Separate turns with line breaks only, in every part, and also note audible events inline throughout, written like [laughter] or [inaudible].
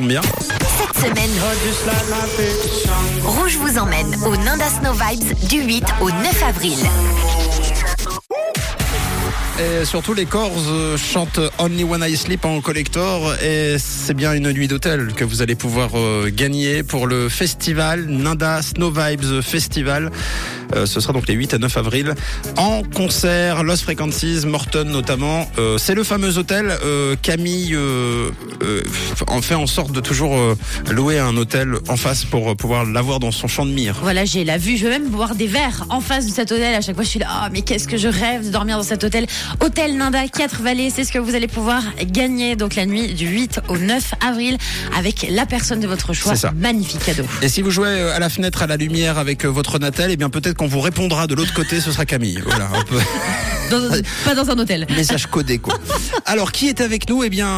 Cette semaine, Rouge vous emmène au Nanda Snow Vibes du 8 au 9 avril.
Et surtout, les Corrs euh, chantent Only When I Sleep en collector. Et c'est bien une nuit d'hôtel que vous allez pouvoir euh, gagner pour le festival Nanda Snow Vibes Festival. Euh, ce sera donc les 8 et 9 avril en concert, Lost Frequencies, Morton notamment. Euh, c'est le fameux hôtel. Euh, Camille euh, en fait en sorte de toujours louer un hôtel en face pour pouvoir l'avoir dans son champ de mire.
Voilà, j'ai la vue. Je veux même boire des verres en face de cet hôtel. À chaque fois, je suis là. Oh, mais qu'est-ce que je rêve de dormir dans cet hôtel. Hôtel Nanda, 4 vallées. C'est ce que vous allez pouvoir gagner. Donc, la nuit du 8 au 9 avril avec la personne de votre choix.
C'est ça.
Magnifique cadeau.
Et si vous jouez euh, à la fenêtre, à la lumière avec euh, votre Natel, eh bien peut-être qu'on vous répondra de l'autre côté, ce sera Camille. Voilà, un peu [laughs]
Dans- pas dans un hôtel.
message codé quoi. [laughs] Alors qui est avec nous? Eh bien,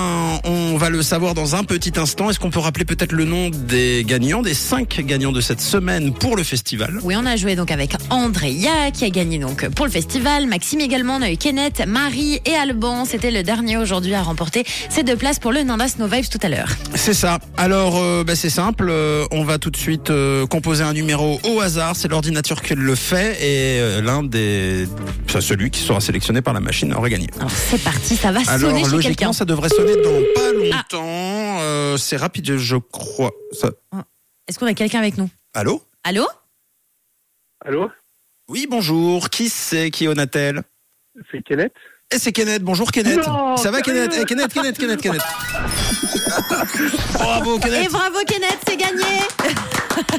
on va le savoir dans un petit instant. Est-ce qu'on peut rappeler peut-être le nom des gagnants, des cinq gagnants de cette semaine pour le festival?
Oui, on a joué donc avec Andrea qui a gagné donc pour le festival. Maxime également, on a eu Kenneth, Marie et Alban. C'était le dernier aujourd'hui à remporter ces deux places pour le Nanda Snow Vibes tout à l'heure.
C'est ça. Alors, euh, bah, c'est simple. euh, on va tout de suite euh, composer un numéro au hasard. C'est l'ordinateur qui le fait et euh, l'un des, enfin, celui qui sera sélectionné par la machine aura gagné.
Alors c'est parti, ça va
Alors
sonner chez quelqu'un.
ça devrait sonner dans pas longtemps. Euh, c'est rapide, je crois. Ça-
Est-ce qu'on a quelqu'un avec nous
Allô
Allô
Allô
Oui, bonjour. Qui c'est qui est au Natel
C'est Kenneth
Et c'est Kenneth. Bonjour Kenneth.
Non,
ça va
sérieux
Kenneth Eh, Kenneth, Kenneth, Kenneth, Kenneth. Bravo
Et
Kenneth.
bravo Kenneth, c'est gagné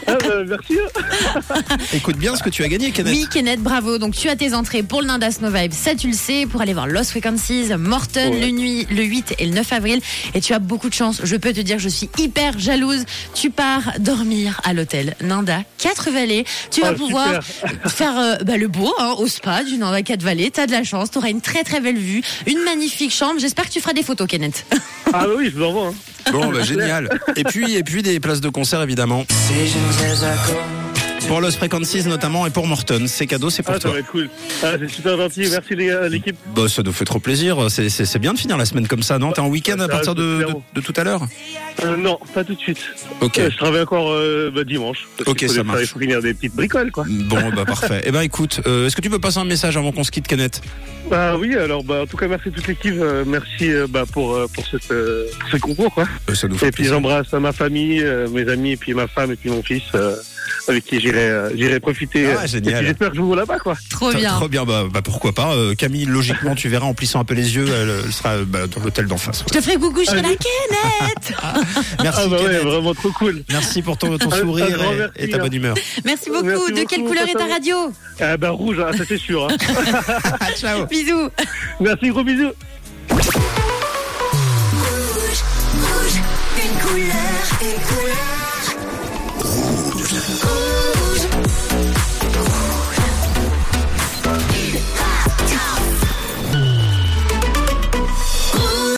ah, bah, Merci. [laughs]
Écoute bien ce que tu as gagné Kenneth.
Oui Kenneth, bravo. Donc tu as tes entrées pour le Nanda Snow Vibes, ça tu le sais, pour aller voir Lost Frequencies, Morton,
Ouais.
le, nuit, le 8 et le 9 avril. Et tu as beaucoup de chance. Je peux te dire que je suis hyper jalouse. Tu pars dormir à l'hôtel Nanda, 4 vallées. Tu vas
Ah,
pouvoir faire euh, bah, le beau hein, au spa du Nanda 4 vallées. T'as de la chance, t'auras une très très belle vue, une magnifique chambre. J'espère que tu feras des photos Kenneth. [laughs]
Ah bah oui, je vous envoie. Hein.
Bon, bah, génial. Et puis, et puis des places de concert évidemment. Pour Los Frequencies notamment et pour Morton. C'est cadeau, c'est pour
Ah, ça
toi.
va être cool. Ah, c'est super gentil. Merci gars, l'équipe.
Bah, ça nous fait trop plaisir. C'est- bien de finir la semaine comme ça, non? T'es en week-end à partir de, de, tout à l'heure?
Euh, non, pas tout de suite.
Ok.
Euh, je travaille encore euh, bah, dimanche.
Ok, ça marche.
Il faut finir des petites bricoles, quoi.
Bon, [laughs] bah parfait. Eh ben écoute, euh, est-ce que tu peux passer un message avant qu'on se quitte, Kenneth?
Bah oui, alors bah en tout cas merci à toute l'équipe. euh, merci euh, bah, pour euh, pour cette euh, ce concours, quoi.
Euh, Ça nous fait
Et puis j'embrasse ma famille, euh, mes amis, et puis ma femme et puis mon fils. Euh, avec qui j'irai euh, j'irai profiter.
Ah,
euh,
génial.
J'espère que je vous vois là-bas, quoi.
Trop
Trop-
bien.
Trop bien, bah, bah, pourquoi pas. Euh, Camille, logiquement, tu verras en plissant un peu les yeux, elle, elle sera euh, bah, dans l'hôtel d'en face.
Je te ferai coucou, je serai là,
Allez.
Kenneth [laughs]
Merci,
Ah bah ouais, vraiment trop cool.
Merci pour ton, sourire et-
merci,
et, ta
hein.
bonne humeur.
Merci beaucoup.
Merci
de quelle couleur est ta radio
Ah bah rouge, hein, ça c'est sûr. Hein. [laughs]
Ciao. [laughs]
Bisous
merci, gros bisous.
Rouge, rouge, une couleur, une couleur.